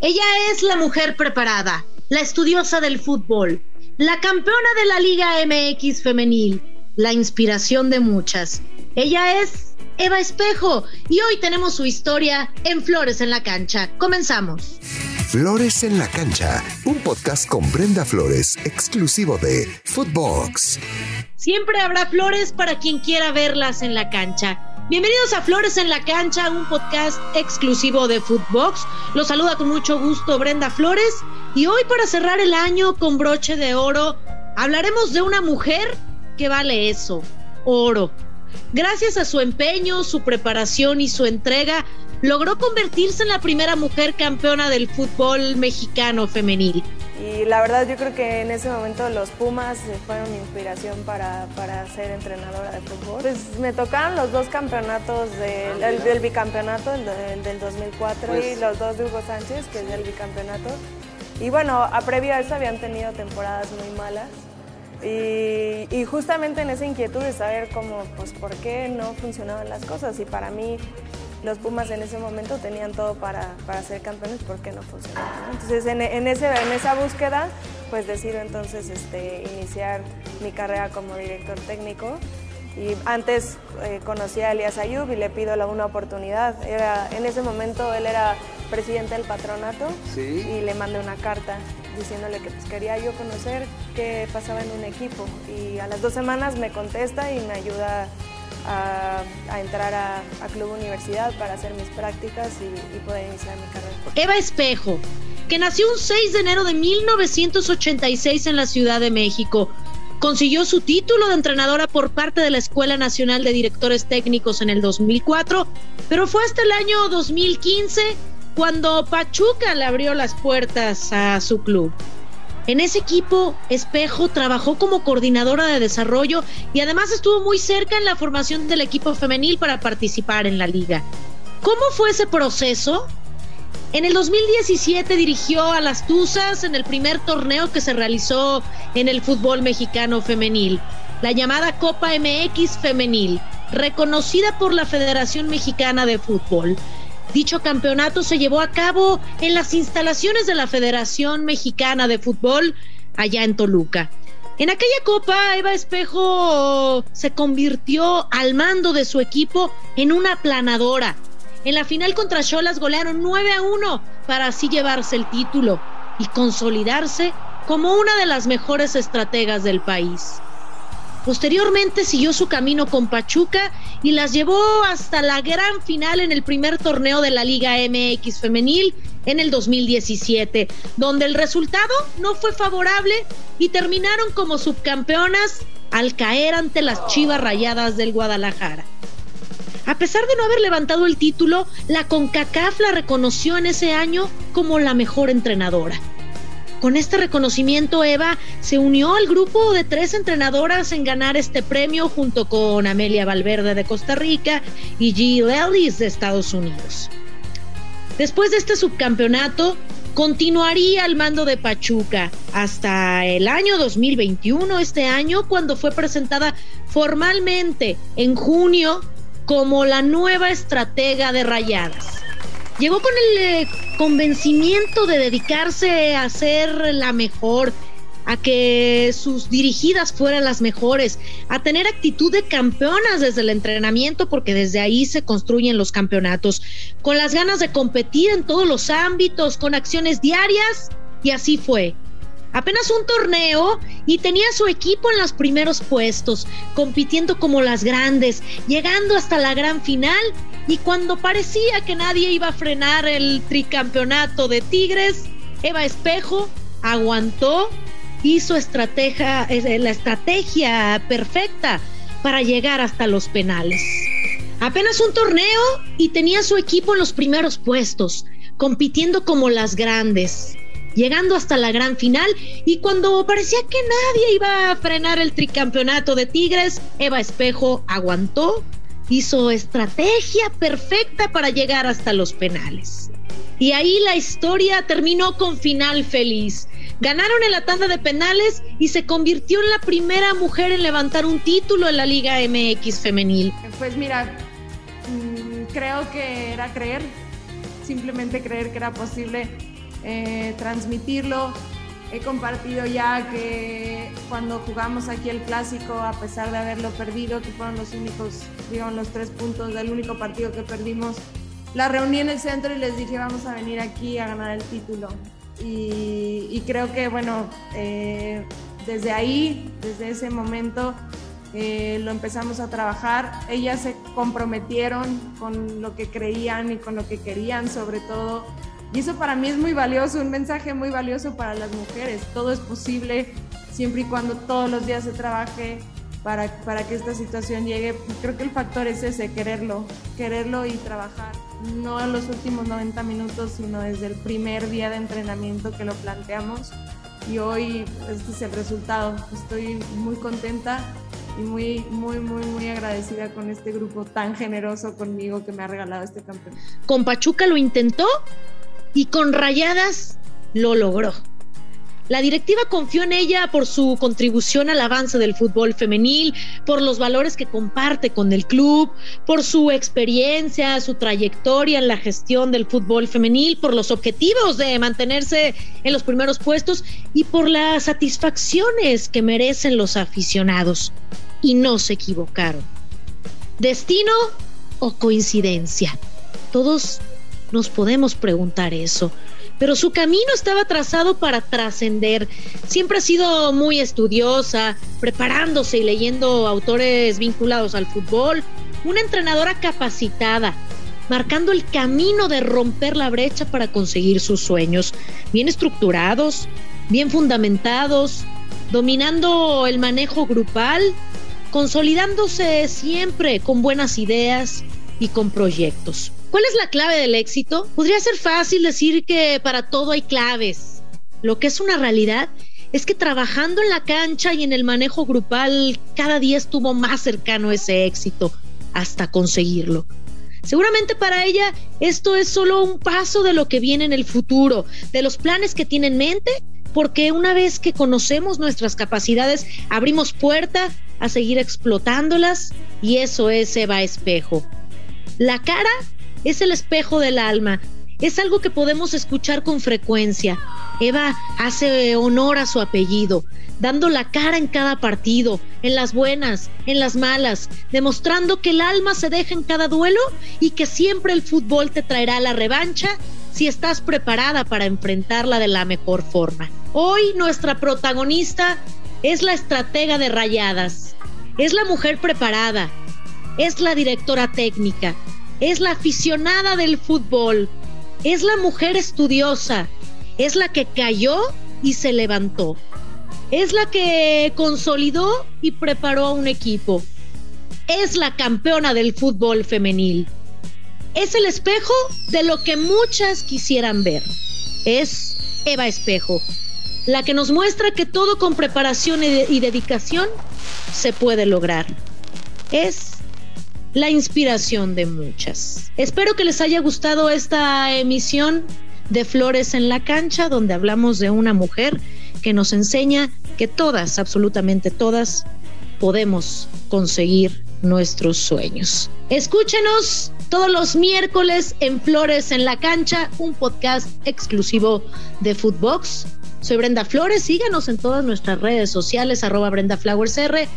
Ella es la mujer preparada, la estudiosa del fútbol, la campeona de la Liga MX femenil, la inspiración de muchas. Ella es Eva Espejo y hoy tenemos su historia en Flores en la Cancha. Comenzamos. Flores en la Cancha, un podcast con Brenda Flores, exclusivo de Footbox. Siempre habrá flores para quien quiera verlas en la cancha. Bienvenidos a Flores en la Cancha, un podcast exclusivo de Footbox. Los saluda con mucho gusto Brenda Flores y hoy para cerrar el año con broche de oro hablaremos de una mujer que vale eso, oro. Gracias a su empeño, su preparación y su entrega, logró convertirse en la primera mujer campeona del fútbol mexicano femenil. Y la verdad yo creo que en ese momento los Pumas fueron mi inspiración para, ser entrenadora de fútbol. Pues me tocaron los dos campeonatos del, bicampeonato, el, del 2004 y pues los dos de Hugo Sánchez, que es del bicampeonato. Y bueno, a previo a eso habían tenido temporadas muy malas. Y, y, justamente en esa inquietud de saber cómo, pues por qué no funcionaban las cosas. Y para mí los Pumas en ese momento tenían todo para, ser campeones, ¿por qué no funcionaba? Entonces en, ese, en esa búsqueda, pues decido entonces este, iniciar mi carrera como director técnico. Y antes eh, conocí a Elias Ayub y le pido la, una oportunidad. Era, en ese momento él era presidente del patronato y le mandé una carta diciéndole que pues, quería yo conocer qué pasaba en un equipo. Y a las dos semanas me contesta y me ayuda a, entrar a, Club Universidad para hacer mis prácticas y, poder iniciar mi carrera. Eva Espejo, que nació un 6 de enero de 1986 en la Ciudad de México. Consiguió su título de entrenadora por parte de la Escuela Nacional de Directores Técnicos en el 2004, pero fue hasta el año 2015 cuando Pachuca le abrió las puertas a su club. En ese equipo, Espejo trabajó como coordinadora de desarrollo y además estuvo muy cerca en la formación del equipo femenil para participar en la liga. ¿Cómo fue ese proceso? En el 2017 dirigió a las Tuzas en el primer torneo que se realizó en el fútbol mexicano femenil, la llamada Copa MX Femenil, reconocida por la Federación Mexicana de Fútbol. Dicho campeonato se llevó a cabo en las instalaciones de la Federación Mexicana de Fútbol allá en Toluca. En aquella copa, Eva Espejo se convirtió al mando de su equipo en una planadora. En la final contra Cholas golearon 9 a 1 para así llevarse el título y consolidarse como una de las mejores estrategas del país. Posteriormente siguió su camino con Pachuca y las llevó hasta la gran final en el primer torneo de la Liga MX femenil en el 2017, donde el resultado no fue favorable y terminaron como subcampeonas al caer ante las Chivas Rayadas del Guadalajara. A pesar de no haber levantado el título, la CONCACAF la reconoció en ese año como la mejor entrenadora. Con este reconocimiento, Eva se unió al grupo de tres entrenadoras en ganar este premio junto con Amelia Valverde de Costa Rica y Jill Ellis de Estados Unidos. Después de este subcampeonato, continuaría al mando de Pachuca hasta el año 2021, este año, cuando fue presentada formalmente en junio como la nueva estratega de Rayadas. Llegó con el eh, convencimiento de dedicarse a ser la mejor, a que sus dirigidas fueran las mejores, a tener actitud de campeonas desde el entrenamiento, porque desde ahí se construyen los campeonatos, con las ganas de competir en todos los ámbitos, con acciones diarias, y así fue. Apenas un torneo y tenía su equipo en los primeros puestos, compitiendo como las grandes, llegando hasta la gran final y cuando parecía que nadie iba a frenar el tricampeonato de Tigres, Eva Espejo aguantó, hizo estrategia, eh, la estrategia perfecta para llegar hasta los penales. Apenas un torneo y tenía su equipo en los primeros puestos, compitiendo como las grandes llegando hasta la gran final y cuando parecía que nadie iba a frenar el tricampeonato de Tigres, Eva Espejo aguantó, hizo estrategia perfecta para llegar hasta los penales. Y ahí la historia terminó con final feliz. Ganaron en la tanda de penales y se convirtió en la primera mujer en levantar un título en la Liga MX femenil. Pues mira, mm, creo que era creer, simplemente creer que era posible eh, transmitirlo. He compartido ya que cuando jugamos aquí el clásico, a pesar de haberlo perdido, que fueron los únicos, digamos, los tres puntos del único partido que perdimos, la reuní en el centro y les dije vamos a venir aquí a ganar el título. Y, creo que, bueno, eh, desde ahí, desde ese momento, eh, lo empezamos a trabajar. Ellas se comprometieron con lo que creían y con lo que querían sobre todo. Y eso para mí es muy valioso, un mensaje muy valioso para las mujeres. Todo es posible siempre y cuando todos los días se trabaje para, para que esta situación llegue. Creo que el factor es ese, quererlo, quererlo y trabajar. No en los últimos 90 minutos, sino desde el primer día de entrenamiento que lo planteamos. Y hoy este es el resultado. Estoy muy contenta y muy, muy, muy, muy agradecida con este grupo tan generoso conmigo que me ha regalado este campeonato. Con Pachuca lo intentó y con Rayadas lo logró. La directiva confió en ella por su contribución al avance del fútbol femenil, por los valores que comparte con el club, por su experiencia, su trayectoria en la gestión del fútbol femenil, por los objetivos de mantenerse en los primeros puestos y por las satisfacciones que merecen los aficionados y no se equivocaron. ¿Destino o coincidencia? Todos nos podemos preguntar eso. Pero su camino estaba trazado para trascender. Siempre ha sido muy estudiosa, preparándose y leyendo autores vinculados al fútbol. Una entrenadora capacitada, marcando el camino de romper la brecha para conseguir sus sueños. Bien estructurados, bien fundamentados, dominando el manejo grupal consolidándose siempre con buenas ideas y con proyectos. ¿Cuál es la clave del éxito? Podría ser fácil decir que para todo hay claves. Lo que es una realidad es que trabajando en la cancha y en el manejo grupal cada día estuvo más cercano ese éxito hasta conseguirlo. Seguramente para ella esto es solo un paso de lo que viene en el futuro, de los planes que tiene en mente porque una vez que conocemos nuestras capacidades, abrimos puerta a seguir explotándolas y eso es Eva Espejo. La cara es el espejo del alma, es algo que podemos escuchar con frecuencia. Eva hace honor a su apellido, dando la cara en cada partido, en las buenas, en las malas, demostrando que el alma se deja en cada duelo y que siempre el fútbol te traerá la revancha si estás preparada para enfrentarla de la mejor forma. Hoy nuestra protagonista es la estratega de rayadas, es la mujer preparada, es la directora técnica, es la aficionada del fútbol, es la mujer estudiosa, es la que cayó y se levantó, es la que consolidó y preparó a un equipo, es la campeona del fútbol femenil. Es el espejo de lo que muchas quisieran ver. Es Eva Espejo, la que nos muestra que todo con preparación y, dedicación se puede lograr. Es la inspiración de muchas. Espero que les haya gustado esta emisión de Flores en la cancha, donde hablamos de una mujer que nos enseña que todas, absolutamente todas, podemos conseguir nuestros sueños. Escúchenos todos los miércoles en Flores en la Cancha, un podcast exclusivo de Footbox. Soy Brenda Flores, síganos en todas nuestras redes sociales, arroba Brenda Flowers R,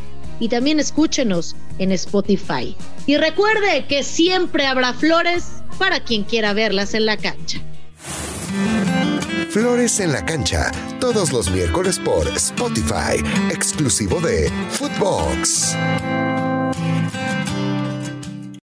y también escúchenos en Spotify. Y recuerde que siempre habrá flores para quien quiera verlas en la cancha. Flores en la cancha, todos los miércoles por Spotify, exclusivo de Footbox.